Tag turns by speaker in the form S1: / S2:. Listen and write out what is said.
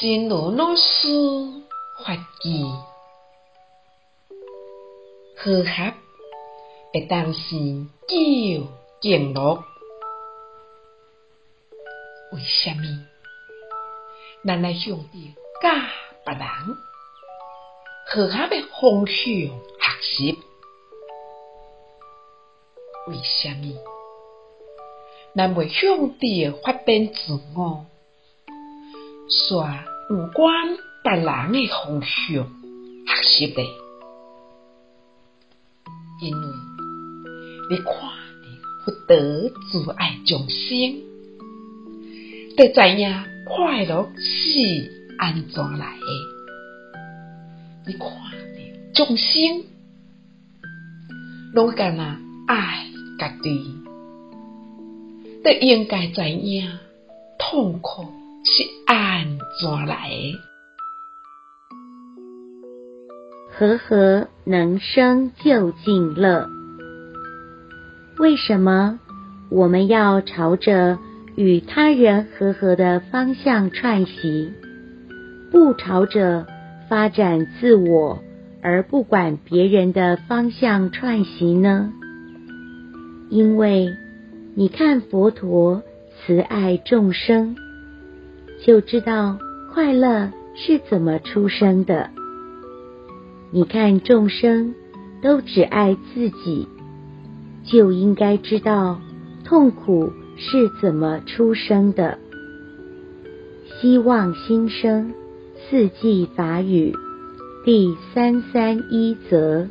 S1: 真如老师法语，和合会当是究竟乐。为什么？咱来向着教别人和合的方向学习？为什么？咱袂向着发展自我，煞有关别人的方向学习呢？因为你看到不得阻碍众生，得知影快乐是安怎来的。你看到众生拢干那爱家己，就应该知影痛苦是安怎来的。
S2: 和能生究竟乐。为什么我们要朝着与他人和合的方向串习，不朝着发展自我而不管别人的方向串习呢？因为你看佛陀慈爱众生，就知道快乐是怎么出生的。你看众生都只爱自己，就应该知道痛苦是怎么出生的。希望新生四季法语第三三一则。